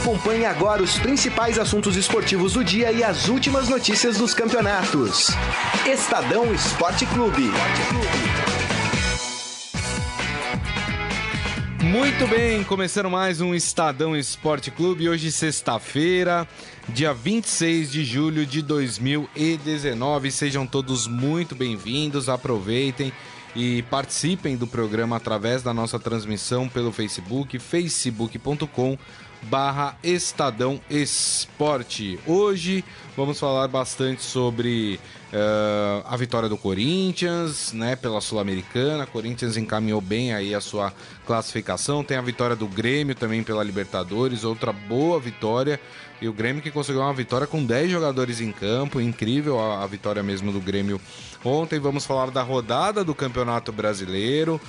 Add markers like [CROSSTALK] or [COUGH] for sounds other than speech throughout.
Acompanhe agora os principais assuntos esportivos do dia e as últimas notícias dos campeonatos. Estadão Esporte Clube. Muito bem, começando mais um Estadão Esporte Clube. Hoje, sexta-feira, dia 26 de julho de 2019. Sejam todos muito bem-vindos, aproveitem e participem do programa através da nossa transmissão pelo Facebook, facebook.com barra Estadão Esporte. Hoje vamos falar bastante sobre uh, a vitória do Corinthians, né, pela Sul-Americana. Corinthians encaminhou bem aí a sua classificação. Tem a vitória do Grêmio também pela Libertadores, outra boa vitória. E o Grêmio que conseguiu uma vitória com 10 jogadores em campo, incrível a, a vitória mesmo do Grêmio ontem. Vamos falar da rodada do Campeonato Brasileiro,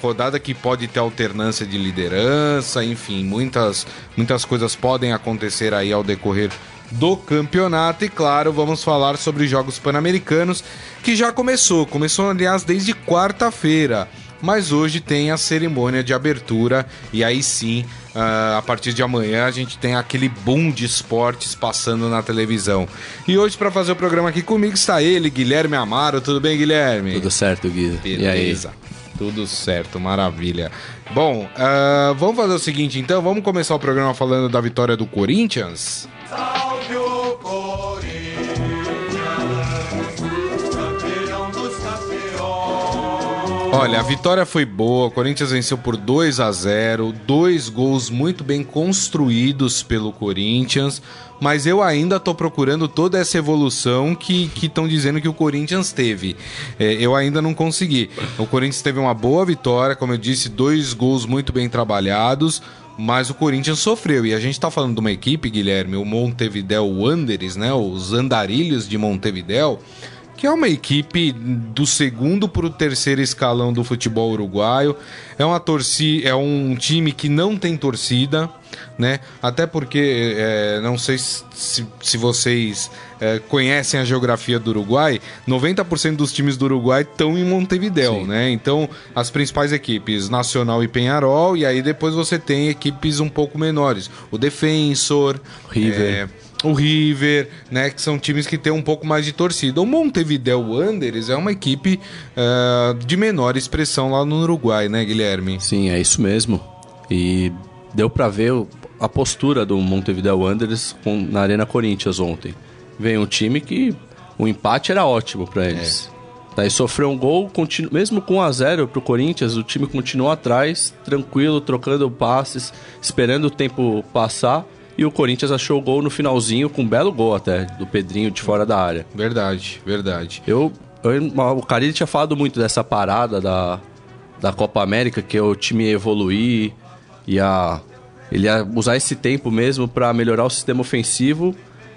rodada que pode ter alternância de liderança, enfim, muitas, muitas coisas podem acontecer aí ao decorrer do campeonato. E claro, vamos falar sobre os Jogos Pan-Americanos, que já começou. Começou, aliás, desde quarta-feira. Mas hoje tem a cerimônia de abertura e aí sim, uh, a partir de amanhã, a gente tem aquele boom de esportes passando na televisão. E hoje, para fazer o programa aqui comigo, está ele, Guilherme Amaro. Tudo bem, Guilherme? Tudo certo, Gui. Beleza. E aí? Tudo certo, maravilha. Bom, uh, vamos fazer o seguinte então, vamos começar o programa falando da vitória do Corinthians? Olha, a vitória foi boa, o Corinthians venceu por 2 a 0, dois gols muito bem construídos pelo Corinthians, mas eu ainda estou procurando toda essa evolução que estão dizendo que o Corinthians teve. É, eu ainda não consegui. O Corinthians teve uma boa vitória, como eu disse, dois gols muito bem trabalhados, mas o Corinthians sofreu. E a gente está falando de uma equipe, Guilherme, o Montevideo Wanderers, né, os andarilhos de Montevideo, que é uma equipe do segundo para o terceiro escalão do futebol uruguaio. É uma torcida, é um time que não tem torcida, né? Até porque é, não sei se, se vocês é, conhecem a geografia do Uruguai, 90% dos times do Uruguai estão em Montevideo, Sim. né? Então, as principais equipes, Nacional e Penharol, e aí depois você tem equipes um pouco menores, o Defensor, River. É, o River, né, que são times que têm um pouco mais de torcida. O Montevideo Wanderers é uma equipe uh, de menor expressão lá no Uruguai, né, Guilherme? Sim, é isso mesmo. E deu para ver a postura do Montevideo Wanderers na Arena Corinthians ontem. Vem um time que o empate era ótimo para eles. É. Daí sofreu um gol, continu... mesmo com 1 a 0 pro Corinthians, o time continuou atrás, tranquilo, trocando passes, esperando o tempo passar e o Corinthians achou o gol no finalzinho, com um belo gol até, do Pedrinho de fora da área. Verdade, verdade. Eu, eu o Carilli tinha falado muito dessa parada da, da Copa América, que é o time evoluir, ia, ele ia usar esse tempo mesmo para melhorar o sistema ofensivo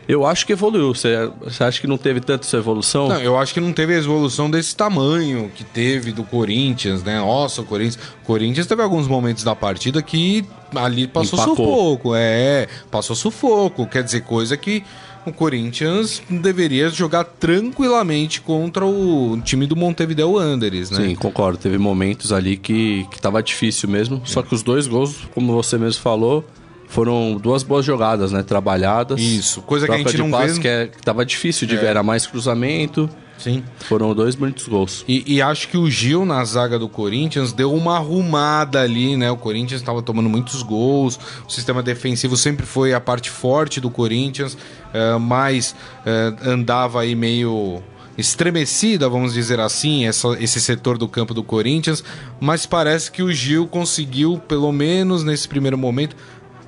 eu acho que evoluiu. Você, você acha que não teve tanta essa evolução? Não, eu acho que não teve a evolução desse tamanho que teve do Corinthians, né? Nossa, o Corinthians. Corinthians teve alguns momentos da partida que ali passou Empacou. sufoco. É, passou sufoco. Quer dizer, coisa que o Corinthians deveria jogar tranquilamente contra o time do Montevideo Wanderers, né? Sim, concordo. Teve momentos ali que, que tava difícil mesmo. É. Só que os dois gols, como você mesmo falou foram duas boas jogadas, né? Trabalhadas. Isso, coisa que a gente não passe, vê. Que, é, que tava difícil de é. ver, era mais cruzamento. Sim. Foram dois bonitos gols. E, e, acho que o Gil, na zaga do Corinthians, deu uma arrumada ali, né? O Corinthians estava tomando muitos gols, o sistema defensivo sempre foi a parte forte do Corinthians, uh, mas uh, andava aí meio estremecida, vamos dizer assim, essa, esse setor do campo do Corinthians, mas parece que o Gil conseguiu, pelo menos nesse primeiro momento,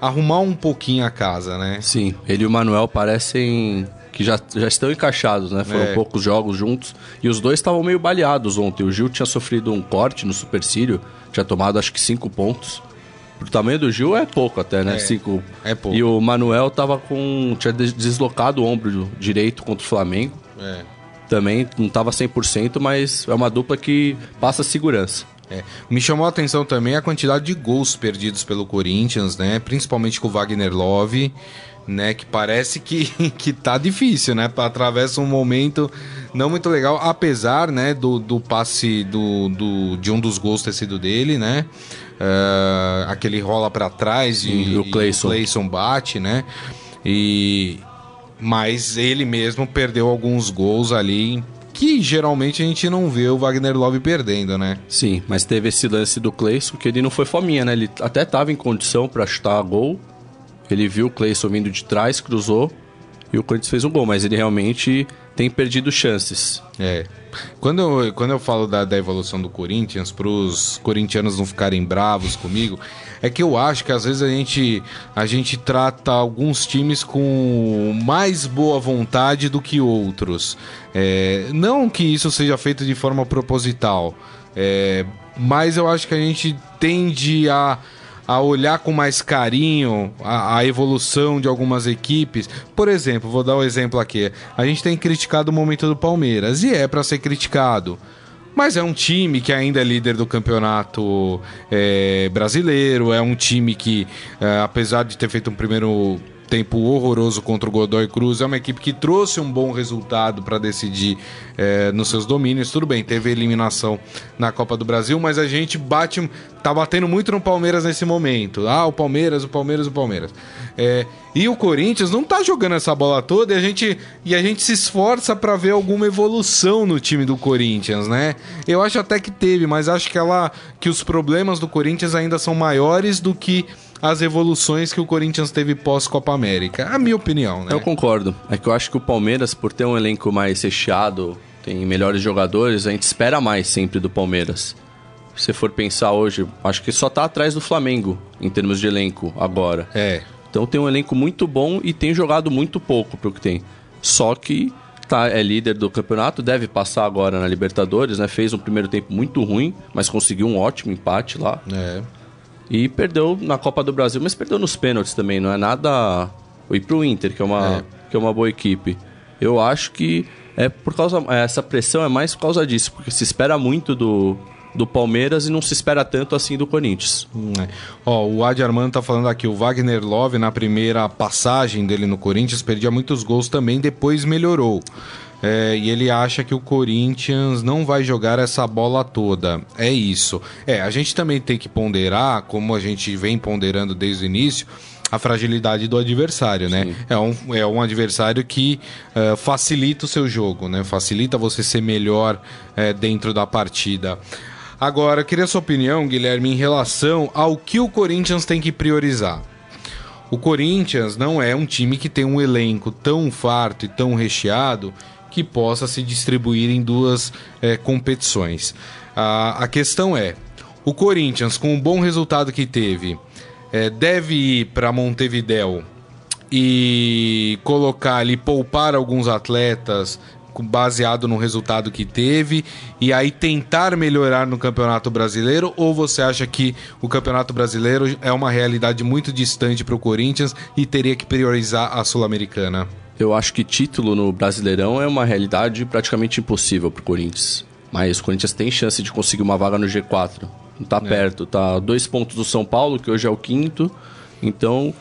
arrumar um pouquinho a casa, né? Sim, ele e o Manuel parecem que já, já estão encaixados, né? Foram é. poucos jogos juntos. E os dois estavam meio baleados ontem. O Gil tinha sofrido um corte no supercílio, tinha tomado acho que cinco pontos. Pro tamanho do Gil é pouco até, né? É, cinco. É pouco. E o Manuel tava com. tinha deslocado o ombro direito contra o Flamengo. É. Também não tava 100%, mas é uma dupla que passa segurança. É. Me chamou a atenção também a quantidade de gols perdidos pelo Corinthians, né? Principalmente com o Wagner Love, né? Que parece que, [LAUGHS] que tá difícil, né? Atravessa um momento não muito legal, apesar, né, do, do passe do, do, de um dos gols ter sido dele, né? Uh, aquele rola para trás e, e, o Clayson. Clayson bate, né? E mas ele mesmo perdeu alguns gols ali que geralmente a gente não vê o Wagner Love perdendo, né? Sim, mas teve esse lance do Clayson que ele não foi fominha, né? Ele até estava em condição para chutar gol. Ele viu o Clayson vindo de trás, cruzou e o Corinthians fez um gol, mas ele realmente tem perdido chances. É. Quando eu, quando eu falo da, da evolução do Corinthians, para os corintianos não ficarem bravos comigo, é que eu acho que às vezes a gente, a gente trata alguns times com mais boa vontade do que outros. É, não que isso seja feito de forma proposital, é, mas eu acho que a gente tende a a olhar com mais carinho a, a, evolução de algumas equipes. Por exemplo, vou dar um exemplo aqui. A gente tem criticado o momento do Palmeiras e é para ser criticado. Mas é um time que ainda é líder do campeonato é, brasileiro, é um time que, é, apesar de ter feito um primeiro tempo horroroso contra o Godoy Cruz. É uma equipe que trouxe um bom resultado para decidir é, nos seus domínios. Tudo bem, teve eliminação na Copa do Brasil, mas a gente bate, tá batendo muito no Palmeiras nesse momento. Ah, o Palmeiras, o Palmeiras, o Palmeiras. É, e o Corinthians não tá jogando essa bola toda e a gente, e a gente se esforça para ver alguma evolução no time do Corinthians, né? Eu acho até que teve, mas acho que ela que os problemas do Corinthians ainda são maiores do que as evoluções que o Corinthians teve pós-Copa América. A minha opinião, né? Eu concordo. É que eu acho que o Palmeiras, por ter um elenco mais recheado, tem melhores jogadores, a gente espera mais sempre do Palmeiras. Se for pensar hoje, acho que só tá atrás do Flamengo em termos de elenco agora. É. Então tem um elenco muito bom e tem jogado muito pouco pro que tem. Só que tá, é líder do campeonato, deve passar agora na Libertadores, né? Fez um primeiro tempo muito ruim, mas conseguiu um ótimo empate lá. É. E perdeu na Copa do Brasil, mas perdeu nos pênaltis também, não é nada. E pro Inter, que é uma, é. Que é uma boa equipe. Eu acho que é por causa. É, essa pressão é mais por causa disso, porque se espera muito do, do Palmeiras e não se espera tanto assim do Corinthians. Hum, é. Ó, o Adi Armando tá falando aqui, o Wagner Love, na primeira passagem dele no Corinthians, perdia muitos gols também, depois melhorou. É, e ele acha que o Corinthians não vai jogar essa bola toda. É isso. É, a gente também tem que ponderar, como a gente vem ponderando desde o início, a fragilidade do adversário, né? É um, é um adversário que uh, facilita o seu jogo, né? Facilita você ser melhor uh, dentro da partida. Agora, eu queria sua opinião, Guilherme, em relação ao que o Corinthians tem que priorizar. O Corinthians não é um time que tem um elenco tão farto e tão recheado que possa se distribuir em duas é, competições. A, a questão é: o Corinthians, com o bom resultado que teve, é, deve ir para Montevidéu e colocar ali, poupar alguns atletas baseado no resultado que teve e aí tentar melhorar no Campeonato Brasileiro? Ou você acha que o Campeonato Brasileiro é uma realidade muito distante para o Corinthians e teria que priorizar a Sul-Americana? Eu acho que título no Brasileirão é uma realidade praticamente impossível para o Corinthians. Mas o Corinthians tem chance de conseguir uma vaga no G4. Tá é. perto, tá dois pontos do São Paulo, que hoje é o quinto. Então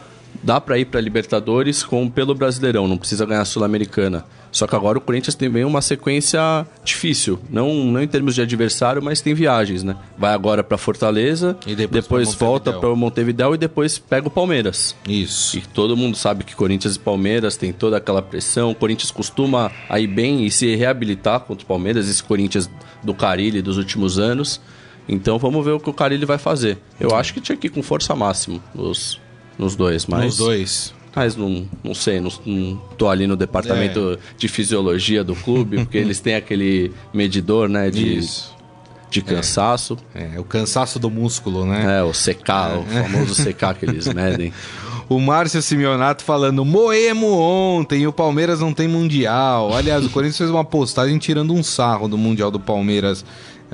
dá para ir para Libertadores com pelo Brasileirão, não precisa ganhar a Sul-Americana. Só que agora o Corinthians tem bem uma sequência difícil, não, não em termos de adversário, mas tem viagens, né? Vai agora para Fortaleza, e depois, depois volta para o Montevideo e depois pega o Palmeiras. Isso. E todo mundo sabe que Corinthians e Palmeiras tem toda aquela pressão. O Corinthians costuma ir bem e se reabilitar contra o Palmeiras, esse Corinthians do Carilli dos últimos anos. Então vamos ver o que o Carilli vai fazer. Eu acho que tinha que ir com força máxima nos, nos dois, mas. Nos dois. Mas não, não sei, não, não tô ali no departamento é. de fisiologia do clube, porque eles têm aquele medidor, né, de, de cansaço. É. é. o cansaço do músculo, né? É, o CK, é. o famoso CK que eles [LAUGHS] medem. O Márcio Simeonato falando, moemo ontem, o Palmeiras não tem Mundial. Aliás, o Corinthians fez uma postagem tirando um sarro do Mundial do Palmeiras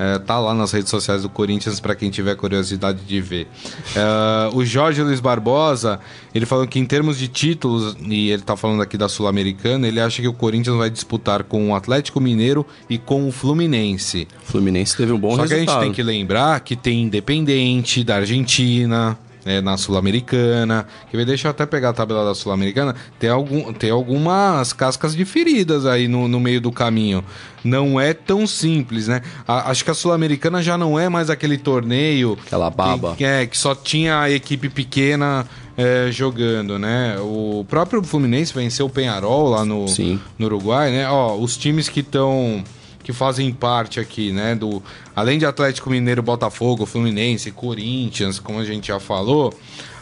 é, tá lá nas redes sociais do Corinthians para quem tiver curiosidade de ver. É, o Jorge Luiz Barbosa, ele falou que em termos de títulos, e ele tá falando aqui da Sul-Americana, ele acha que o Corinthians vai disputar com o Atlético Mineiro e com o Fluminense. O Fluminense teve um bom Só resultado. Só que a gente tem que lembrar que tem Independente da Argentina, é, na Sul-Americana. Quer ver? Deixa eu até pegar a tabela da Sul-Americana. Tem, algum, tem algumas cascas de feridas aí no, no meio do caminho. Não é tão simples, né? A, acho que a Sul-Americana já não é mais aquele torneio. Aquela baba. Que, é, que só tinha a equipe pequena é, jogando, né? O próprio Fluminense venceu o Penharol lá no, Sim. no Uruguai, né? Ó, os times que estão que fazem parte aqui, né, do além de Atlético Mineiro, Botafogo, Fluminense, Corinthians, como a gente já falou,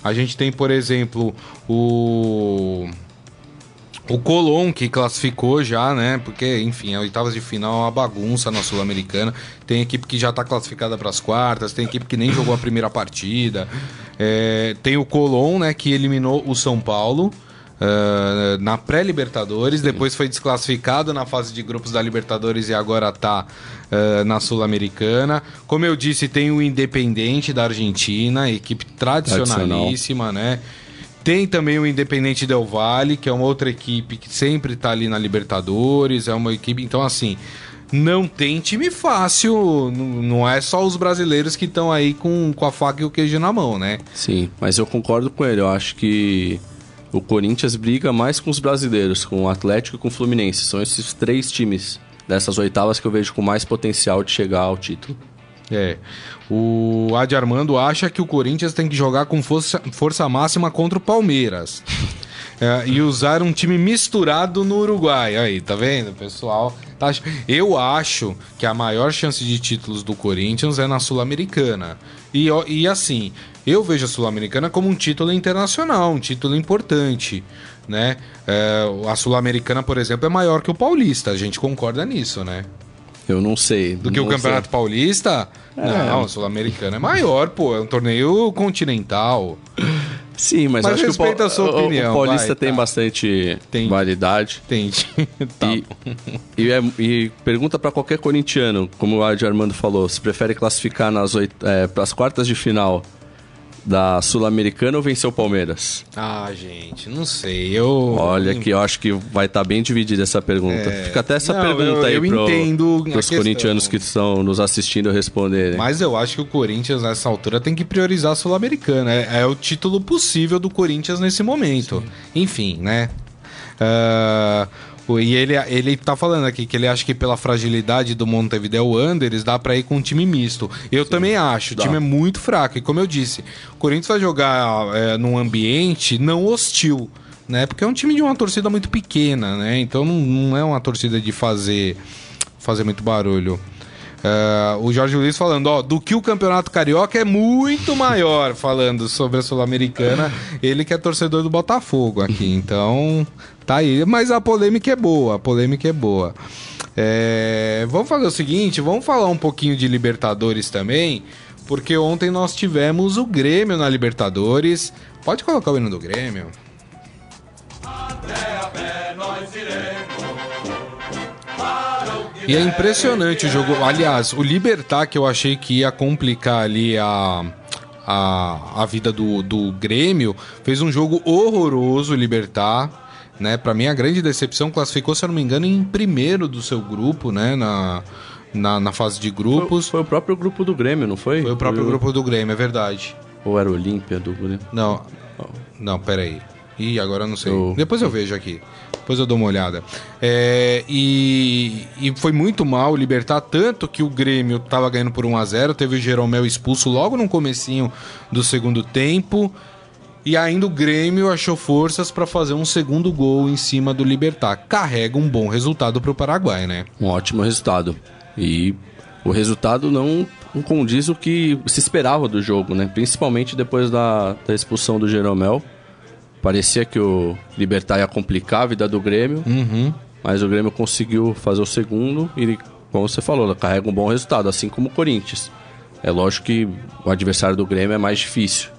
a gente tem, por exemplo, o o Colón, que classificou já, né? Porque, enfim, a oitavas de final é uma bagunça na Sul-Americana. Tem equipe que já está classificada para as quartas, tem equipe que nem jogou a primeira partida. É, tem o Colón, né? Que eliminou o São Paulo. Uh, na pré-Libertadores, depois foi desclassificado na fase de grupos da Libertadores e agora está uh, na Sul-Americana. Como eu disse, tem o Independente da Argentina, equipe tradicionalíssima, né? Tem também o Independente Del Valle, que é uma outra equipe que sempre está ali na Libertadores, é uma equipe, então assim, não tem time fácil, não é só os brasileiros que estão aí com, com a faca e o queijo na mão, né? Sim, mas eu concordo com ele, eu acho que o Corinthians briga mais com os brasileiros, com o Atlético e com o Fluminense. São esses três times dessas oitavas que eu vejo com mais potencial de chegar ao título. É. O Adi Armando acha que o Corinthians tem que jogar com força, força máxima contra o Palmeiras. [LAUGHS] É, e usar um time misturado no Uruguai. Aí, tá vendo, pessoal? Tá eu acho que a maior chance de títulos do Corinthians é na Sul-Americana. E, e assim, eu vejo a Sul-Americana como um título internacional, um título importante. Né? É, a Sul-Americana, por exemplo, é maior que o Paulista. A gente concorda nisso, né? Eu não sei. Do que o Campeonato sei. Paulista? É. Não, a Sul-Americana é maior, pô. É um torneio continental. [LAUGHS] Sim, mas, mas acho que o, a sua opinião. O Paulista vai, tem tá. bastante tem. validade. Tem. [LAUGHS] tá. e, e, é, e, pergunta para qualquer corintiano, como o Adi Armando falou, se prefere classificar nas oit... é, para as quartas de final da Sul-Americana ou vencer o Palmeiras? Ah, gente, não sei. Eu Olha que eu acho que vai estar tá bem dividida essa pergunta. É... Fica até essa não, pergunta eu, aí para os corintianos que estão nos assistindo responderem. Mas eu acho que o Corinthians nessa altura tem que priorizar a Sul-Americana. É, é, o título possível do Corinthians nesse momento. Sim. Enfim, né? Uh, e ele, ele tá falando aqui que ele acha que pela fragilidade do Montevideo Wanderers dá para ir com um time misto. Eu Sim, também acho, dá. o time é muito fraco. E como eu disse, o Corinthians vai jogar é, num ambiente não hostil, né? Porque é um time de uma torcida muito pequena, né? Então não, não é uma torcida de fazer, fazer muito barulho. Uh, o Jorge Luiz falando, ó, do que o Campeonato Carioca é muito maior, falando sobre a Sul-Americana. [LAUGHS] Ele que é torcedor do Botafogo aqui, então tá aí. Mas a polêmica é boa, a polêmica é boa. É, vamos fazer o seguinte, vamos falar um pouquinho de Libertadores também, porque ontem nós tivemos o Grêmio na Libertadores. Pode colocar o hino do Grêmio. E é impressionante o jogo. Aliás, o Libertar, que eu achei que ia complicar ali a, a, a vida do, do Grêmio, fez um jogo horroroso, Libertar. Né? Para mim, a grande decepção classificou, se eu não me engano, em primeiro do seu grupo, né? Na, na, na fase de grupos. Foi, foi, o próprio grupo do Grêmio, não foi? Foi o próprio foi grupo do Grêmio, é verdade. Ou era o Olímpia do Grêmio? Não. Oh. Não, peraí. Ih, agora eu não sei. Eu... Depois eu vejo aqui. Depois eu dou uma olhada. É, e, e foi muito mal libertar, tanto que o Grêmio estava ganhando por 1 a 0 Teve o Jeromel expulso logo no comecinho do segundo tempo. E ainda o Grêmio achou forças para fazer um segundo gol em cima do Libertar. Carrega um bom resultado para o Paraguai, né? Um ótimo resultado. E o resultado não, condiz o que se esperava do jogo, né? Principalmente depois da, da expulsão do Jeromel. Parecia que o Libertar ia complicar a vida do Grêmio, uhum. mas o Grêmio conseguiu fazer o segundo e, como você falou, carrega um bom resultado, assim como o Corinthians. É lógico que o adversário do Grêmio é mais difícil.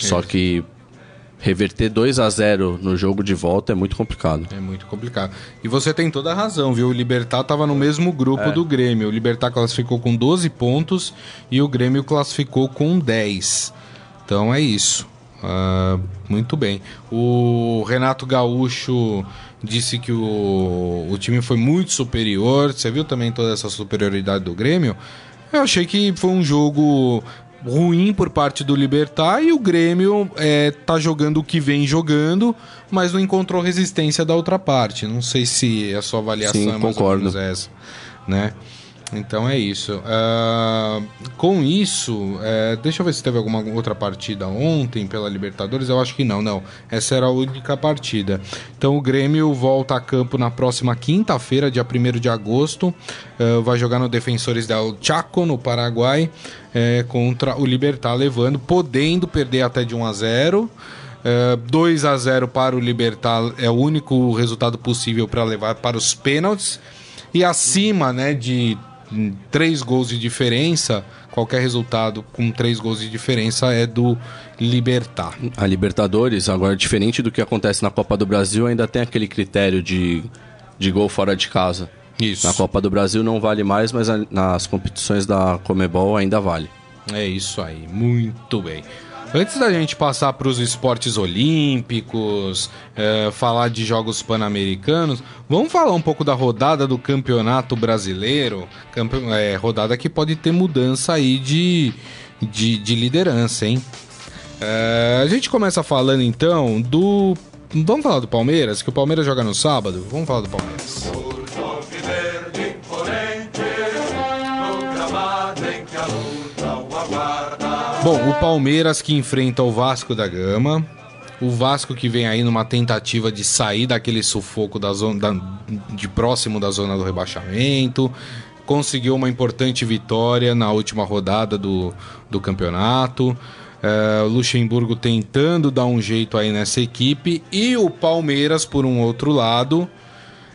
Isso. Só que reverter 2 a 0 no jogo de volta é muito complicado. É muito complicado. E você tem toda a razão, viu? O Libertar estava no mesmo grupo é. do Grêmio. O Libertar classificou com 12 pontos e o Grêmio classificou com 10. Então é isso. Uh, muito bem. O Renato Gaúcho disse que o, o time foi muito superior. Você viu também toda essa superioridade do Grêmio? Eu achei que foi um jogo ruim por parte do Libertar e o Grêmio é, tá jogando o que vem jogando, mas não encontrou resistência da outra parte. Não sei se a sua avaliação Sim, é mais concordo. ou menos essa, né? Então é isso. Ah, com isso, é, deixa eu ver se teve alguma outra partida ontem pela Libertadores. Eu acho que não, não. Essa era a única partida. Então o Grêmio volta a campo na próxima quinta-feira, dia 1 de agosto. Ah, vai jogar no Defensores del Chaco, no Paraguai, é, contra o Libertar, levando, podendo perder até de 1 a 0. É, 2 a 0 para o Libertar é o único resultado possível para levar para os pênaltis. E acima né, de três gols de diferença, qualquer resultado com três gols de diferença é do Libertar. A Libertadores, agora diferente do que acontece na Copa do Brasil, ainda tem aquele critério de, de gol fora de casa. Isso. Na Copa do Brasil não vale mais, mas nas competições da Comebol ainda vale. É isso aí, muito bem. Antes da gente passar para os esportes olímpicos, é, falar de jogos pan-americanos, vamos falar um pouco da rodada do Campeonato Brasileiro. É, rodada que pode ter mudança aí de, de, de liderança, hein? É, a gente começa falando então do. Vamos falar do Palmeiras, que o Palmeiras joga no sábado? Vamos falar do Palmeiras. Bom, o Palmeiras que enfrenta o Vasco da Gama. O Vasco que vem aí numa tentativa de sair daquele sufoco da zona, da- de próximo da zona do rebaixamento. Conseguiu uma importante vitória na última rodada do, do campeonato. O Luxemburgo tentando dar um jeito aí nessa equipe. E o Palmeiras, por um outro lado,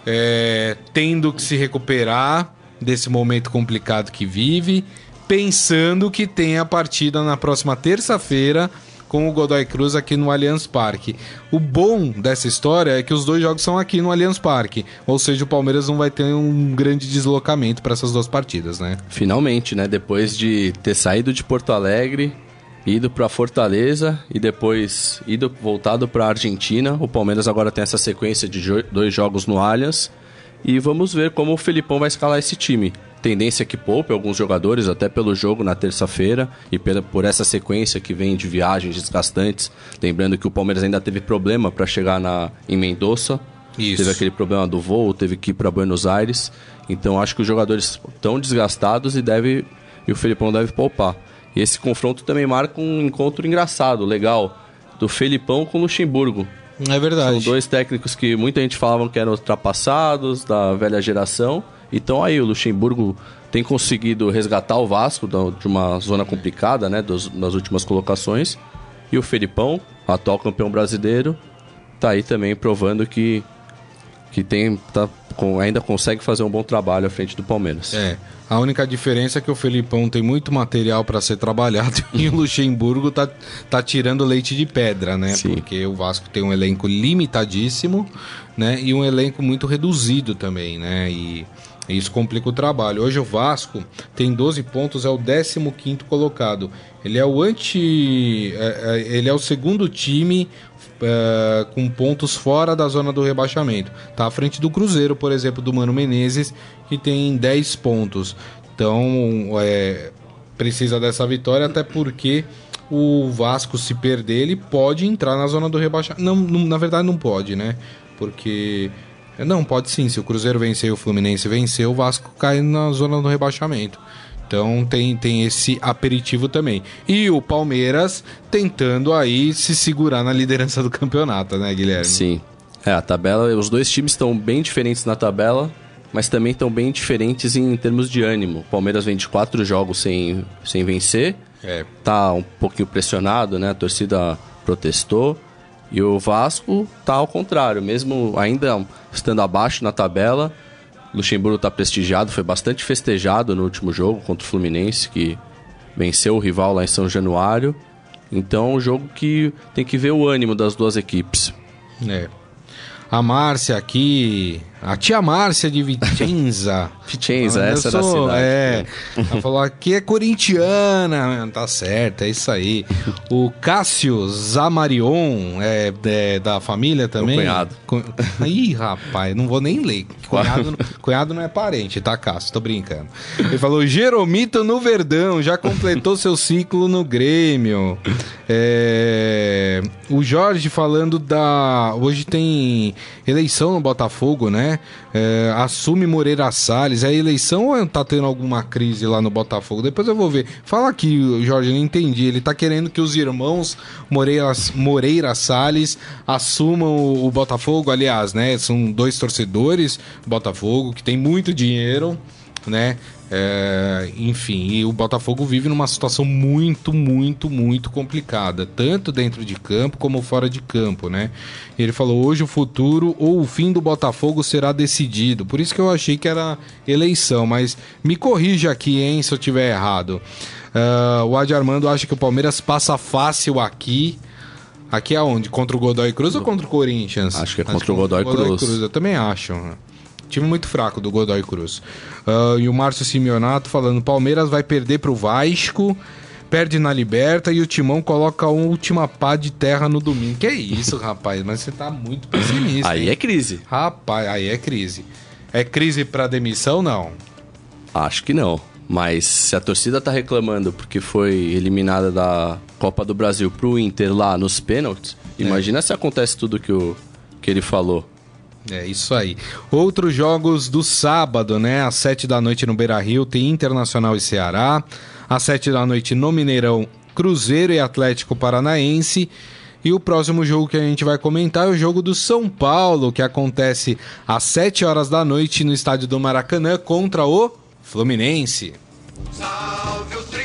é, tendo que se recuperar desse momento complicado que vive, pensando que tem a partida na próxima terça-feira com o Godoy Cruz aqui no Allianz Parque. O bom dessa história é que os dois jogos são aqui no Allianz Parque, ou seja, o Palmeiras não vai ter um grande deslocamento para essas duas partidas, né? Finalmente, né? Depois de ter saído de Porto Alegre, ido para Fortaleza e depois ido voltado para Argentina, o Palmeiras agora tem essa sequência de dois jogos no Allianz e vamos ver como o Felipão vai escalar esse time. Tendência é que poupe alguns jogadores até pelo jogo na terça-feira e pela- por essa sequência que vem de viagens desgastantes. Lembrando que o Palmeiras ainda teve problema para chegar na em Mendoza. Isso. Teve aquele problema do voo, teve que ir para Buenos Aires. Então acho que os jogadores estão desgastados e deve e o Felipão deve poupar. E esse confronto também marca um encontro engraçado, legal, do Felipão com o Luxemburgo. É São verdade. dois técnicos que muita gente falava que eram ultrapassados, da velha geração. Então aí o Luxemburgo tem conseguido resgatar o Vasco de uma zona complicada, né, nas últimas colocações. E o Felipão, atual campeão brasileiro, tá aí também provando que que tem tá, com- ainda consegue fazer um bom trabalho à frente do Palmeiras. É. A única diferença é que o Felipão tem muito material para ser trabalhado [LAUGHS] e o Luxemburgo tá, tá tirando leite de pedra, né? Sim. Porque o Vasco tem um elenco limitadíssimo, né? E um elenco muito reduzido também, né? E isso complica o trabalho. Hoje o Vasco tem 12 pontos, é o 15º colocado. Ele é o anti... é- é- ele é o segundo time é, com pontos fora da zona do rebaixamento. Tá à frente do Cruzeiro, por exemplo, do Mano Menezes, que tem 10 pontos. Então, é, precisa dessa vitória, até porque o Vasco, se perder, ele pode entrar na zona do rebaixamento. Não, não- na verdade, não pode, né? Porque. Não, pode sim. Se o Cruzeiro vencer e o Fluminense vencer, o Vasco cai na zona do rebaixamento. Então tem, tem esse aperitivo também. E o Palmeiras tentando aí se segurar na liderança do campeonato, né, Guilherme? Sim. É, a tabela, os dois times estão bem diferentes na tabela, mas também estão bem diferentes em termos de ânimo. O Palmeiras vem de quatro jogos sem, sem vencer, É. tá um pouquinho pressionado, né? A torcida protestou. E o Vasco tá ao contrário, mesmo ainda estando abaixo na tabela, Luxemburgo tá prestigiado, foi bastante festejado no último jogo contra o Fluminense, que venceu o rival lá em São Januário. Então, um jogo que tem que ver o ânimo das duas equipes. É. A Márcia aqui, A tia Márcia de Vicenza. [LAUGHS] Vicenza, Ah, essa é da sou- cidade. É. Ela falou aqui é corintiana. Tá certo, é isso aí. O Cássio Zamarion, é, é da família também. cunhado. Cu- Ih, rapaz, não vou nem ler. [LAUGHS] Cunhado, cunhado não é parente, tá, Cássio? Tô brincando. Ele falou: Jeromito no Verdão, já completou seu ciclo no Grêmio. É, O Jorge falando da. Hoje tem eleição no Botafogo, né? É, Assume Moreira Salles. É eleição ou tá tendo alguma crise lá no Botafogo? Depois eu vou ver. Fala aqui, Jorge, não entendi. Ele tá querendo que os irmãos Moreira, Moreira Salles assumam o, o Botafogo. Aliás, né? São dois torcedores do Botafogo que tem muito dinheiro, né? É, enfim, e o Botafogo vive numa situação muito, muito, muito complicada, tanto dentro de campo como fora de campo, né? Ele falou: hoje o futuro ou o fim do Botafogo será decidido. Por isso que eu achei que era eleição, mas me corrija aqui, hein, se eu tiver errado. Ah, o Adi Armando acha que o Palmeiras passa fácil aqui. Aqui aonde? Contra o Godoy Cruz ou contra o Corinthians? Acho que é contra o Godoy Cruz. Eu também acho. Time muito fraco do Godoy Cruz. Ah, e o Márcio Simeonato falando: Palmeiras vai perder pro Vasco, perde na Liberta e o Timão coloca a última pá de terra no domingo. Que isso, [LAUGHS] rapaz? Mas você tá muito pessimista. Aí hein? é crise. Rapaz, aí é crise. É crise pra demissão? Não. Acho que não. Mas se a torcida tá reclamando porque foi eliminada da Copa do Brasil pro Inter lá nos pênaltis, imagina se acontece tudo que, o, que ele falou. É isso aí. Outros jogos do sábado, né? Às sete da noite no Beira Rio tem Internacional e Ceará. Às sete da noite no Mineirão, Cruzeiro e Atlético Paranaense. E o próximo jogo que a gente vai comentar é o jogo do São Paulo, que acontece às 7 horas da noite no estádio do Maracanã contra o Fluminense. Salve o tricolor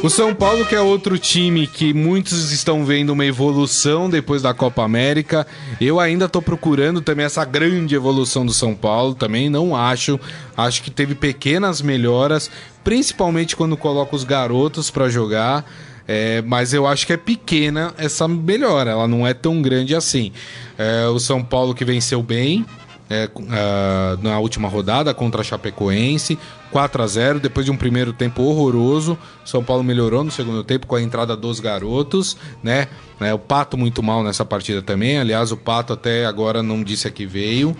O São Paulo, que é outro time que muitos estão vendo uma evolução depois da Copa América. Eu ainda estou procurando também essa grande evolução do São Paulo. Também não acho. Acho que teve pequenas melhoras, principalmente quando coloca os garotos para jogar. É, mas eu acho que é pequena essa melhora, ela não é tão grande assim. É, o São Paulo que venceu bem, é, ah, na última rodada contra a Chapecoense, 4 a 0 depois de um primeiro tempo horroroso. São Paulo melhorou no segundo tempo com a entrada dos garotos, né? É, o Pato muito mal nessa partida também. Aliás, o Pato até agora não disse a que veio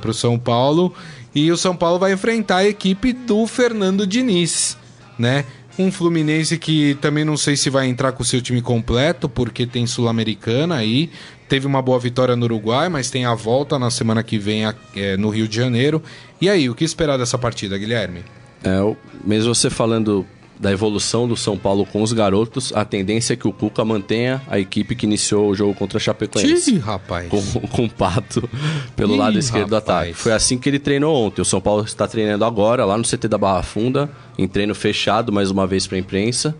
para o São Paulo. E o São Paulo vai enfrentar a equipe do Fernando Diniz, né? Um Fluminense que também não sei se vai entrar com o seu time completo, porque tem Sul-Americana aí. Teve uma boa vitória no Uruguai, mas tem a volta na semana que vem é, no Rio de Janeiro. E aí, o que esperar dessa partida, Guilherme? É, o- mesmo você falando da evolução do São Paulo com os garotos, a tendência é que o Cuca mantenha a equipe que iniciou o jogo contra a Chapecoense. Ih, rapaz. Com, com o Pato pelo Ih, lado esquerdo do rapaz. ataque. Foi assim que ele treinou ontem. O São Paulo está treinando agora, lá no CT da Barra Funda, em treino fechado mais uma vez para a imprensa.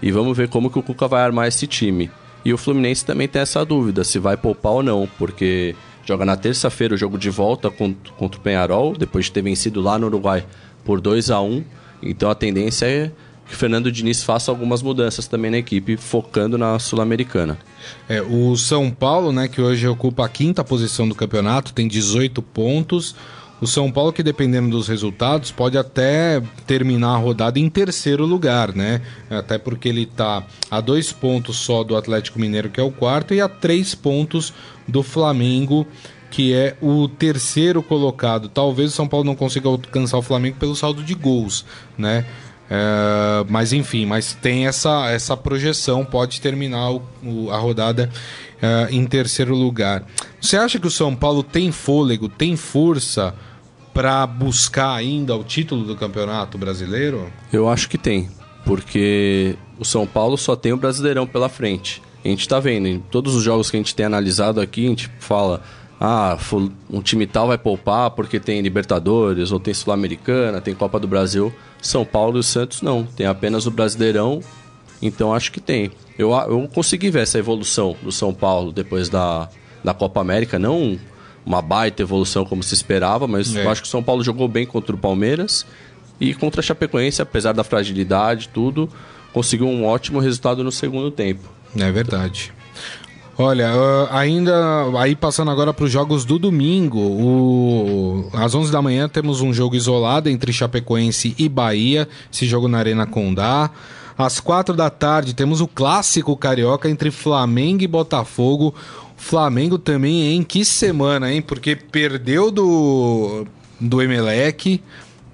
E vamos ver como que o Cuca vai armar esse time. E o Fluminense também tem essa dúvida, se vai poupar ou não, porque joga na terça-feira o jogo de volta contra, o Penharol, depois de ter vencido lá no Uruguai por 2 a 1 Então a tendência é que o Fernando Diniz faça algumas mudanças também na equipe, focando na Sul-Americana. É, o São Paulo, né, que hoje ocupa a quinta posição do campeonato, tem 18 pontos. O São Paulo, que dependendo dos resultados, pode até terminar a rodada em terceiro lugar, né? Até porque ele tá a dois pontos só do Atlético Mineiro, que é o quarto, e a três pontos do Flamengo, que é o terceiro colocado. Talvez o São Paulo não consiga alcançar o Flamengo pelo saldo de gols, né? É, mas enfim, mas tem essa, essa projeção, pode terminar o- o- a rodada é, em terceiro lugar. Você acha que o São Paulo tem fôlego, tem força para buscar ainda o título do Campeonato Brasileiro? Eu acho que tem, porque o São Paulo só tem o Brasileirão pela frente. A gente tá vendo, em todos os jogos que a gente tem analisado aqui, a gente fala: ah, um time tal vai poupar porque tem Libertadores, ou tem Sul-Americana, tem Copa do Brasil. São Paulo e o Santos não, tem apenas o Brasileirão, então acho que tem. Eu, eu consegui ver essa evolução do São Paulo depois da, da Copa América, não uma baita evolução como se esperava, mas É. eu acho que o São Paulo jogou bem contra o Palmeiras e contra a Chapecoense, apesar da fragilidade tudo, conseguiu um ótimo resultado no segundo tempo. É verdade. Olha, uh, ainda aí passando agora para os jogos do domingo, o, às 11 da manhã temos um jogo isolado entre Chapecoense e Bahia, esse jogo na Arena Condá. Às 4 da tarde temos o clássico carioca entre Flamengo e Botafogo. Flamengo também, hein? Que semana, hein? Porque perdeu do, do Emelec,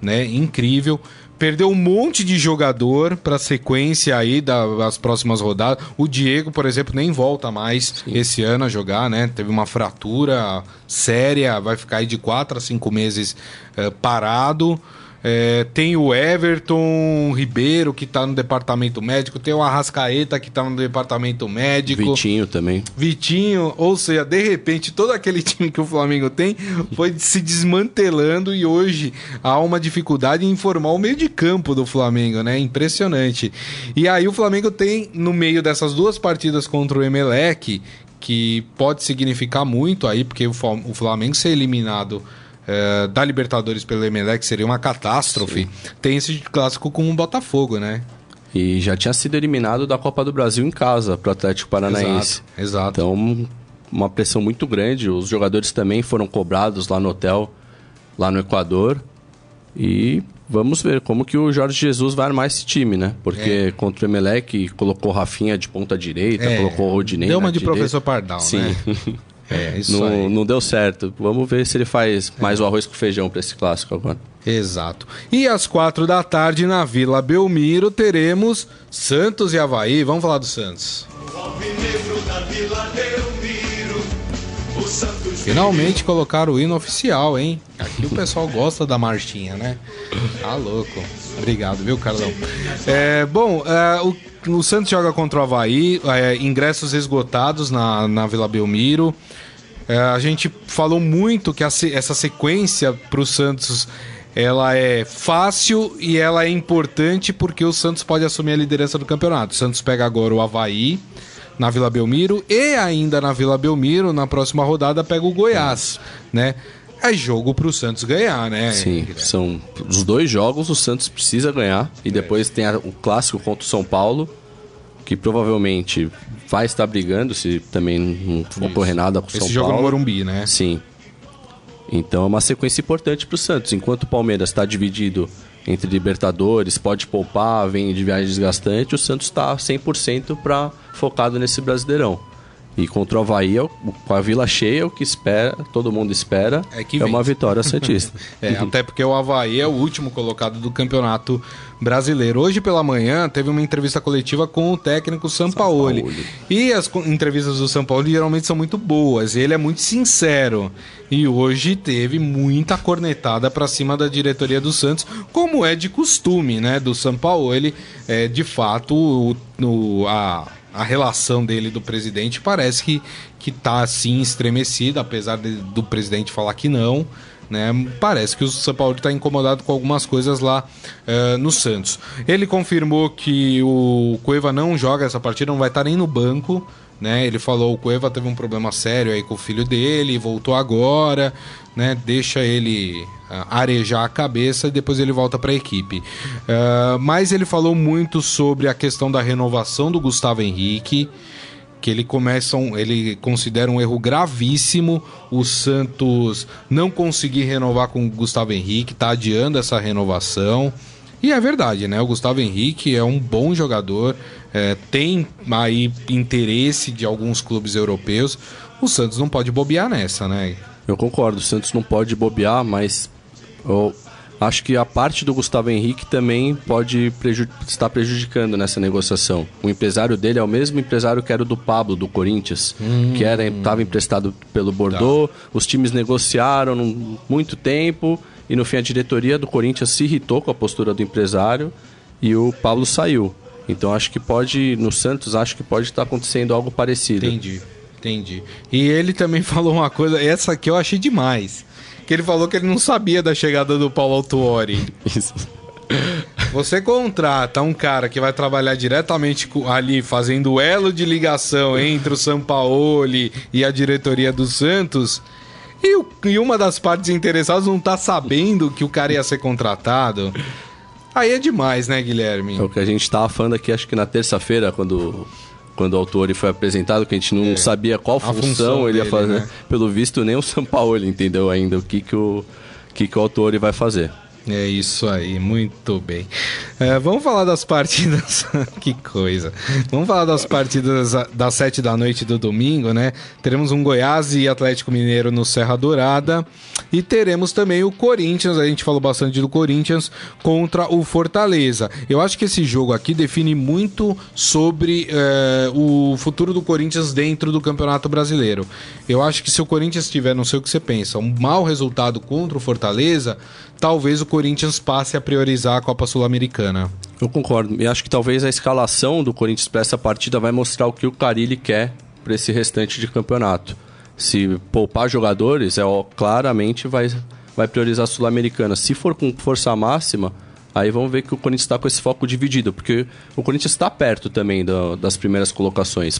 né? Incrível. Perdeu um monte de jogador para sequência aí das próximas rodadas. O Diego, por exemplo, nem volta mais Sim. esse ano a jogar, né? Teve uma fratura séria, vai ficar aí de 4 a 5 meses uh, parado. É, tem o Everton Ribeiro, que tá no departamento médico. Tem o Arrascaeta, que tá no departamento médico. Vitinho também. Vitinho, ou seja, de repente, todo aquele [LAUGHS] time que o Flamengo tem foi se desmantelando e hoje há uma dificuldade em formar o meio de campo do Flamengo, né? Impressionante. E aí o Flamengo tem, no meio dessas duas partidas contra o Emelec, que pode significar muito aí, porque o Flamengo ser eliminado é, da Libertadores pelo Emelec seria uma catástrofe. Sim. Tem esse clássico com o Botafogo, né? E já tinha sido eliminado da Copa do Brasil em casa para o Atlético Paranaense. Exato, exato. Então, uma pressão muito grande. Os jogadores também foram cobrados lá no hotel, lá no Equador. E vamos ver como que o Jorge Jesus vai armar esse time, né? Porque é. contra o Emelec colocou Rafinha de ponta direita, é. colocou o Rodinei Deu uma de direita. professor Pardal, Sim. né? [LAUGHS] É, isso não, aí. não deu certo. Vamos ver se ele faz mais o arroz com feijão para esse clássico agora. Exato. E às quatro da tarde na Vila Belmiro teremos Santos e Havaí. Vamos falar do Santos. Finalmente colocaram o hino oficial, hein? Aqui o pessoal gosta da marchinha, né? Tá louco. Obrigado, viu, Carlão? É, bom, é, o, o, Santos joga contra o Havaí, é, ingressos esgotados na, na Vila Belmiro. É, a gente falou muito que a, essa sequência para o Santos ela é fácil e ela é importante porque o Santos pode assumir a liderança do campeonato. O Santos pega agora o Havaí na Vila Belmiro e ainda na Vila Belmiro, na próxima rodada, pega o Goiás, né? É jogo para o Santos ganhar, né? Sim, são os dois jogos o Santos precisa ganhar e depois tem a, o clássico contra o São Paulo que provavelmente vai estar brigando se também não ocorrer nada com o São Esse Paulo. jogo no Morumbi, né? Sim. Então é uma sequência importante para o Santos. Enquanto o Palmeiras está dividido entre Libertadores, pode poupar, vem de viagem desgastante, o Santos está 100% para focado nesse Brasileirão. E contra o Havaí, com a vila cheia, o que espera, todo mundo espera, é, é uma vitória Santista. [LAUGHS] é, até porque o Havaí é o último colocado do campeonato brasileiro. Hoje pela manhã teve uma entrevista coletiva com o técnico Sampaoli. Sampaoli. E as entrevistas do Sampaoli geralmente são muito boas. Ele é muito sincero. E hoje teve muita cornetada para cima da diretoria do Santos, como é de costume, né? Do Sampaoli. É, de fato, o, o a a relação dele do presidente parece que, que tá assim estremecida, apesar de, do presidente falar que não. Né? Parece que o São Paulo está incomodado com algumas coisas lá uh, no Santos. Ele confirmou que o Cueva não joga essa partida, não vai estar tá nem no banco. Né? Ele falou o Cueva teve um problema sério aí com o filho dele, voltou agora, né? Deixa ele uh, arejar a cabeça e depois ele volta para a equipe. Uh, mas ele falou muito sobre a questão da renovação do Gustavo Henrique, que ele começa, um, ele considera um erro gravíssimo o Santos não conseguir renovar com o Gustavo Henrique, está adiando essa renovação. E é verdade, né? O Gustavo Henrique é um bom jogador, é, tem aí interesse de alguns clubes europeus. O Santos não pode bobear nessa, né? Eu concordo, o Santos não pode bobear, mas eu acho que a parte do Gustavo Henrique também pode preju estar prejudicando nessa negociação. O empresário dele é o mesmo empresário que era o do Pablo, do Corinthians, hum, que era estava emprestado pelo Bordeaux, tá. os times negociaram muito tempo e no fim a diretoria do Corinthians se irritou com a postura do empresário e o Pablo saiu. Então acho que pode, no Santos, acho que pode estar acontecendo algo parecido. Entendi. Entendi. E ele também [LAUGHS] falou uma coisa, essa aqui eu achei demais. Que ele falou que ele não sabia da chegada do Paulo Autuori. [LAUGHS] Isso. Você contrata um cara que vai trabalhar diretamente ali, fazendo elo de ligação entre o Sampaoli e a diretoria do Santos, e, e uma das partes interessadas não tá sabendo que o cara ia ser contratado. Aí é demais, né, Guilherme? É o que a gente tava falando aqui, acho que na terça-feira, quando quando o autor foi apresentado, que a gente não sabia qual função, função ele ia fazer. né? Pelo visto, nem o São Paulo entendeu ainda o que, que, o, que, que o autor vai fazer. É isso aí, muito bem. É, vamos falar das partidas. [LAUGHS] que coisa. Vamos falar das partidas das sete da noite do domingo, né? Teremos um Goiás e Atlético Mineiro no Serra Dourada. E teremos também o Corinthians, a gente falou bastante do Corinthians, contra o Fortaleza. Eu acho que esse jogo aqui define muito sobre é, o futuro do Corinthians dentro do Campeonato Brasileiro. Eu acho que se o Corinthians tiver, não sei o que você pensa, um mau resultado contra o Fortaleza, talvez o Corinthians passe a priorizar a Copa Sul-Americana. Eu concordo. E acho que talvez a escalação do Corinthians para essa partida vai mostrar o que o Carilli quer para esse restante de campeonato. Se poupar jogadores, é ó, claramente vai, vai priorizar a Sul-Americana. Se for com força máxima, aí vamos ver que o Corinthians está com esse foco dividido, porque o Corinthians está perto também do, das primeiras colocações.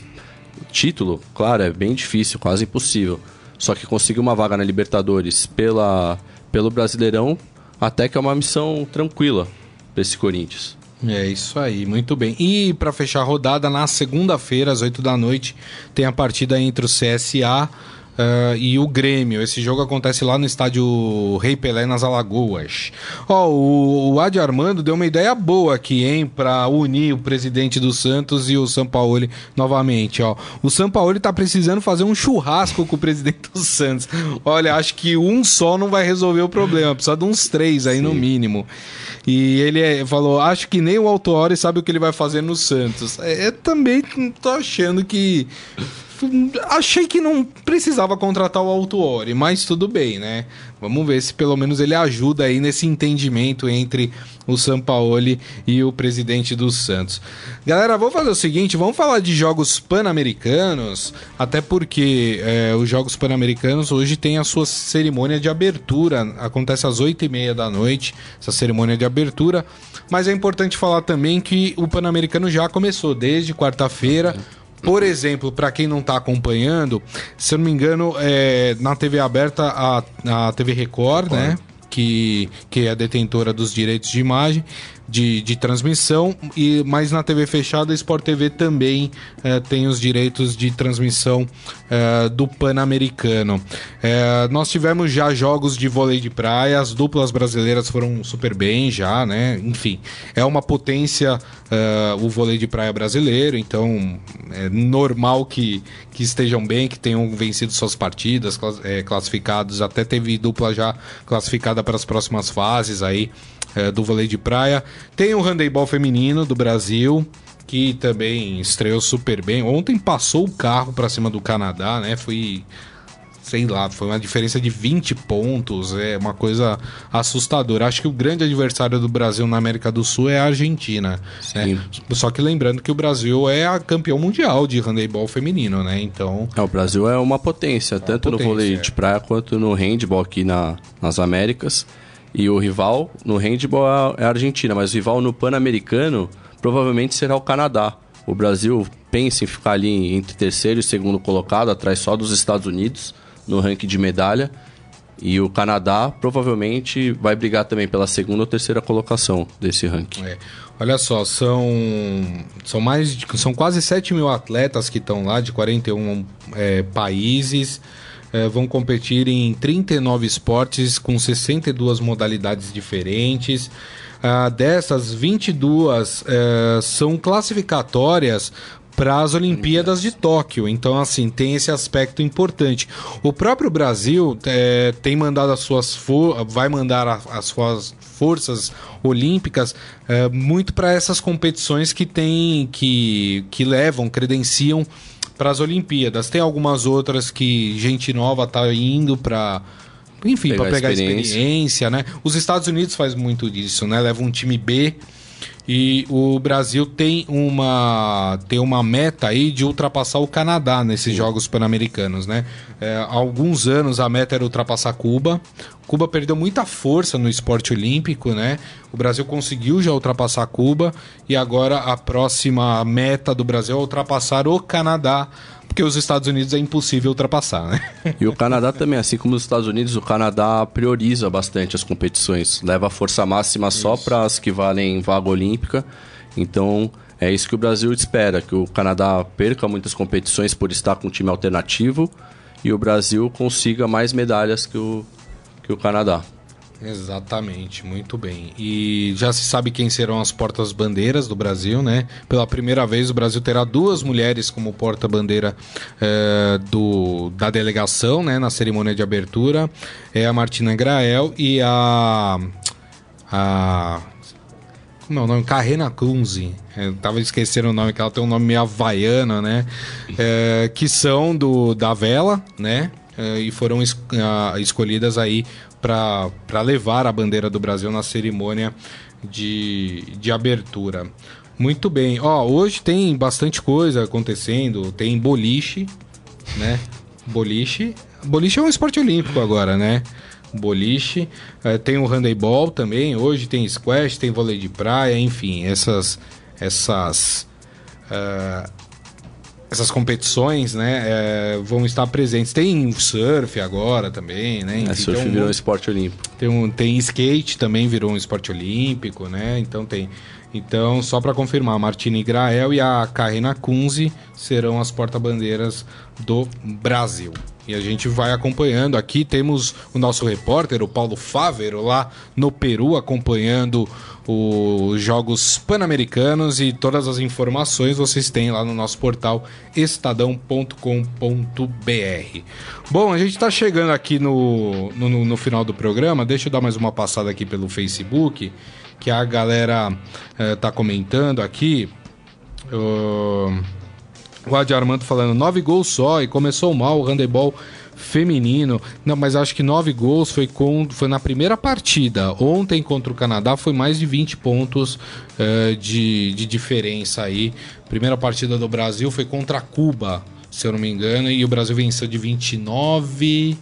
Título, claro, é bem difícil, quase impossível. Só que conseguir uma vaga na Libertadores pela, pelo Brasileirão, até que é uma missão tranquila para esse Corinthians. É isso aí, muito bem. E para fechar a rodada, na segunda-feira, às 8 da noite, tem a partida entre o CSA uh, e o Grêmio. Esse jogo acontece lá no estádio Rei Pelé, nas Alagoas. Ó, o, o Adi Armando deu uma ideia boa aqui, hein, para unir o presidente do Santos e o Sampaoli novamente, ó. O Sampaoli tá precisando fazer um churrasco com o presidente do Santos. Olha, acho que um só não vai resolver o problema, precisa de uns três aí no mínimo. E ele é, falou: acho que nem o Autuori sabe o que ele vai fazer no Santos. É, eu também tô achando que. Achei que não precisava contratar o Autuori, mas tudo bem, né? Vamos ver se pelo menos ele ajuda aí nesse entendimento entre o Sampaoli e o presidente do Santos. Galera, vamos fazer o seguinte: vamos falar de jogos pan-americanos, até porque é, os jogos pan-americanos hoje tem a sua cerimônia de abertura, acontece às 8h30 da noite, essa cerimônia de abertura. Mas é importante falar também que o Pan-Americano já começou desde quarta-feira. Por exemplo, para quem não está acompanhando, se eu não me engano, é, na TV aberta, a, a TV Record, né? Que, que é a detentora dos direitos de imagem, de, de transmissão, e mas na TV fechada, a Sport TV também eh, tem os direitos de transmissão eh, do Pan-Americano. Eh, nós tivemos já jogos de vôlei de praia, as duplas brasileiras foram super bem já, né? Enfim, é uma potência o vôlei de praia brasileiro, então é normal que, que estejam bem, que tenham vencido suas partidas, clas- classificados, até teve dupla já classificada para as próximas fases aí é, do vôlei de praia. Tem o handebol feminino do Brasil, que também estreou super bem. Ontem passou o carro para cima do Canadá, né? Foi, sei lá, foi uma diferença de 20 pontos, é uma coisa assustadora. Acho que o grande adversário do Brasil na América do Sul é a Argentina. Né? Só que lembrando que o Brasil é a campeão mundial de handebol feminino, né? Então, É, o Brasil é uma potência, tanto no potência, vôlei é. de praia quanto no handball aqui na, nas Américas. E o rival no handball é a Argentina, mas o rival no Pan-Americano provavelmente será o Canadá. O Brasil pensa em ficar ali entre terceiro e segundo colocado, atrás só dos Estados Unidos no ranking de medalha. E o Canadá provavelmente vai brigar também pela segunda ou terceira colocação desse ranking. É. Olha só, são, são mais são quase 7 mil atletas que estão lá de 41 é, países. É, vão competir em 39 esportes com 62 modalidades diferentes. Ah, dessas, 22 é, são classificatórias para as Olimpíadas de Tóquio. Então, assim, tem esse aspecto importante. O próprio Brasil é, tem mandado as suas vai mandar a- as suas forças olímpicas é, muito para essas competições que tem que, que levam, credenciam para as Olimpíadas. Tem algumas outras que gente nova tá indo para enfim, Pegar para pegar experiência. experiência, né? Os Estados Unidos faz muito disso, né? Leva um time B e o Brasil tem uma tem uma meta aí de ultrapassar o Canadá nesses Jogos Pan-Americanos, né? É, há alguns anos a meta era ultrapassar Cuba. Cuba perdeu muita força no esporte olímpico, né? O Brasil conseguiu já ultrapassar Cuba e agora a próxima meta do Brasil é ultrapassar o Canadá, porque os Estados Unidos é impossível ultrapassar, né? E o Canadá também, assim como os Estados Unidos, o Canadá prioriza bastante as competições. Leva a força máxima só para as que valem vaga olímpica. Então É isso que o Brasil espera, que o Canadá perca muitas competições por estar com um time alternativo e o Brasil consiga mais medalhas que o, que o Canadá. Exatamente, muito bem. E já se sabe quem serão as portas-bandeiras do Brasil, né? Pela primeira vez o Brasil terá duas mulheres como porta-bandeira eh, do da delegação, né? Na cerimônia de abertura. É a Martina Grael e a... a como é o nome? Carrena Kunze. Eu tava esquecendo o nome, que ela tem um nome meio havaiano, né? É, que são do, da vela, né? É, e foram es- ah, escolhidas aí para levar a bandeira do Brasil na cerimônia de, de abertura. Muito bem. Ó, hoje tem bastante coisa acontecendo. Tem boliche, né? Boliche. Boliche é um esporte olímpico agora, né? Boliche. Eh, tem o handebol também. Hoje tem squash, tem vôlei de praia, enfim, essas essas eh, essas competições, né, eh, vão estar presentes. Tem surf agora também, né? É, Enfim, surf um virou esporte olímpico. tem, um, tem skate também virou um esporte olímpico, né? Então tem. Então, só para confirmar, a Martina Grael e a Karina Kunze serão as porta-bandeiras do Brasil. E a gente vai acompanhando. Aqui temos o nosso repórter, o Paulo Fávero, lá no Peru, acompanhando os Jogos Pan-Americanos e todas as informações vocês têm lá no nosso portal estadão.com.br. Bom, a gente está chegando aqui no, no, no final do programa. Deixa eu dar mais uma passada aqui pelo Facebook, que a galera eh, tá comentando aqui. Ahn, o Adi Armando falando nove gols só e começou mal o handebol feminino. Não, mas acho que nove gols foi, com, foi na primeira partida. Ontem contra o Canadá foi mais de 20 pontos eh, de, de diferença aí. Primeira partida do Brasil foi contra Cuba, se eu não me engano, e o Brasil venceu de 29.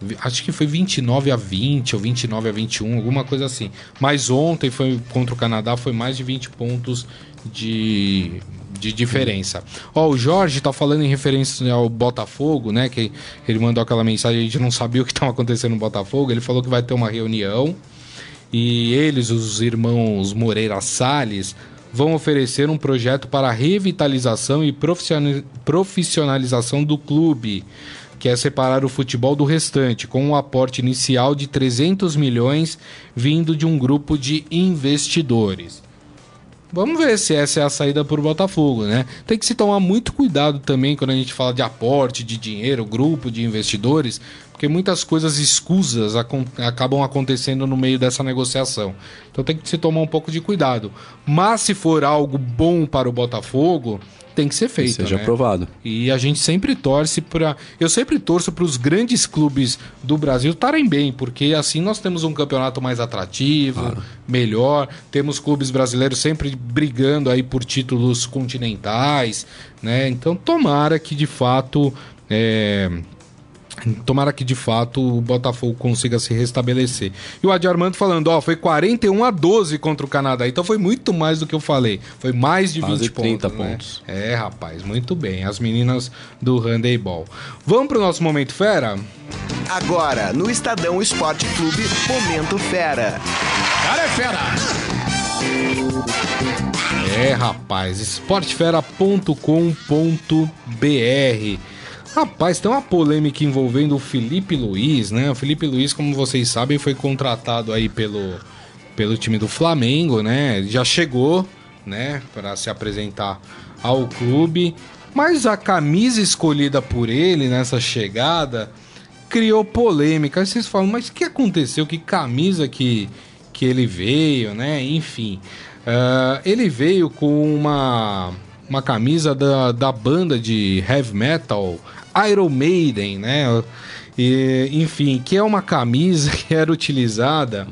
Vi- Acho que foi 29 a 20 ou 29 a 21, alguma coisa assim. Mas ontem foi contra o Canadá foi mais de 20 pontos de, de diferença. Ó, o Jorge tá falando em referência ao Botafogo, né? Que ele mandou aquela mensagem, a gente não sabia o que estava acontecendo no Botafogo. Ele falou que vai ter uma reunião e eles, os irmãos Moreira Salles, vão oferecer um projeto para a revitalização e profissionali- profissionalização do clube, que é separar o futebol do restante, com um aporte inicial de 300 milhões vindo de um grupo de investidores. Vamos ver se essa é a saída para o Botafogo, né? Tem que se tomar muito cuidado também quando a gente fala de aporte de dinheiro, grupo de investidores, porque muitas coisas escusas acon- acabam acontecendo no meio dessa negociação. Então tem que se tomar um pouco de cuidado. Mas se for algo bom para o Botafogo, tem que ser feito. seja né? aprovado. E a gente sempre torce para. Eu sempre torço para os grandes clubes do Brasil estarem bem, porque assim nós temos um campeonato mais atrativo, melhor. Temos clubes brasileiros sempre brigando aí por títulos continentais, né? Então tomara que de fato. é, Tomara que de fato o Botafogo consiga se restabelecer. E o Adi Armando falando, ó, foi 41 a 12 contra o Canadá. Então foi muito mais do que eu falei. Foi mais de Quase 20 30 pontos. né? pontos. É, rapaz, muito bem. As meninas do handebol. Vamos pro nosso momento fera? Agora, no Estadão Esporte Clube, Momento Fera. É, rapaz, esportefera.com.br. Rapaz, tem uma polêmica envolvendo o Felipe Luiz, né? O Felipe Luiz, como vocês sabem, foi contratado aí pelo, pelo time do Flamengo, né? Já chegou, né, para se apresentar ao clube, mas a camisa escolhida por ele nessa chegada criou polêmica. Aí vocês falam, mas o que aconteceu? Que camisa que, que ele veio, né? Enfim, ah, ele veio com uma, uma camisa da, da banda de heavy metal Iron Maiden, né? E, enfim, que é uma camisa [LAUGHS] que era utilizada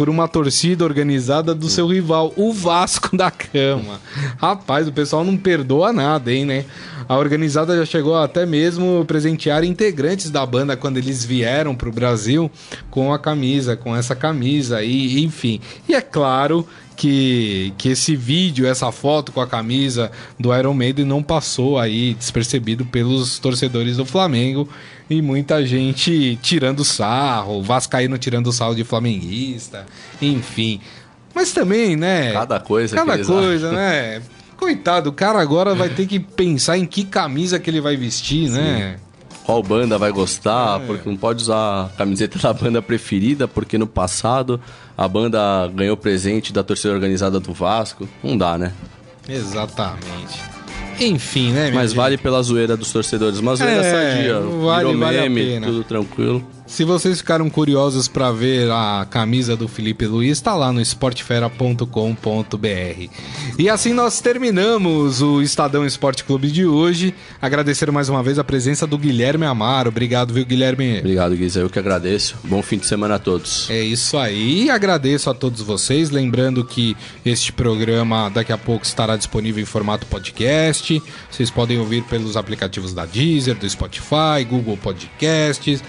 por uma torcida organizada do seu rival, o Vasco da Cama. Rapaz, o pessoal não perdoa nada, hein, né? A organizada já chegou até mesmo presentear integrantes da banda quando eles vieram pro Brasil com a camisa, com essa camisa e enfim. E é claro que, que esse vídeo, essa foto com a camisa do Iron Maiden não passou aí despercebido pelos torcedores do Flamengo e muita gente tirando sarro, Vascaíno tirando sarro de flamenguista, enfim. Mas também, né? Cada coisa que Cada eles coisa, né? Coitado, o cara agora vai ter que pensar em que camisa que ele vai vestir, né? Qual banda vai gostar? Porque não pode usar a camiseta da banda preferida, porque no passado a banda ganhou presente da torcida organizada do Vasco. Não dá, né? Exatamente. Enfim, né, Mas gente? vale pela zoeira dos torcedores. Uma zoeira É, sadia. vale- virou vale meme, tudo tranquilo. Se vocês ficaram curiosos para ver a camisa do Felipe Luiz, está lá no esportefera.com.br. E assim nós terminamos o Estadão Esporte Clube de hoje. Agradecer mais uma vez a presença do Guilherme Amaro. Obrigado, viu, Guilherme? Obrigado, Guiza. Eu que agradeço. Bom fim de semana a todos. É isso aí. Agradeço a todos vocês. Lembrando que este programa daqui a pouco estará disponível em formato podcast. Vocês podem ouvir pelos aplicativos da Deezer, do Spotify, Google Podcasts,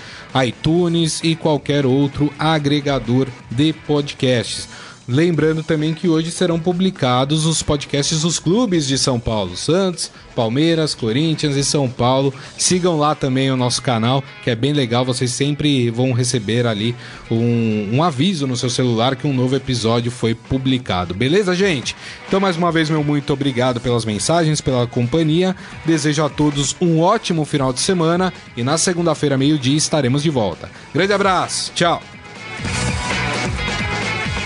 iTunes e qualquer outro agregador de podcasts. Lembrando também que hoje serão publicados os podcasts dos clubes de São Paulo, Santos, Palmeiras, Corinthians e São Paulo. Sigam lá também o nosso canal, que é bem legal. Vocês sempre vão receber ali um, um aviso no seu celular que um novo episódio foi publicado. Beleza, gente? Então, mais uma vez, meu muito obrigado pelas mensagens, pela companhia. Desejo a todos um ótimo final de semana e na segunda-feira, meio-dia, estaremos de volta. Grande abraço, tchau!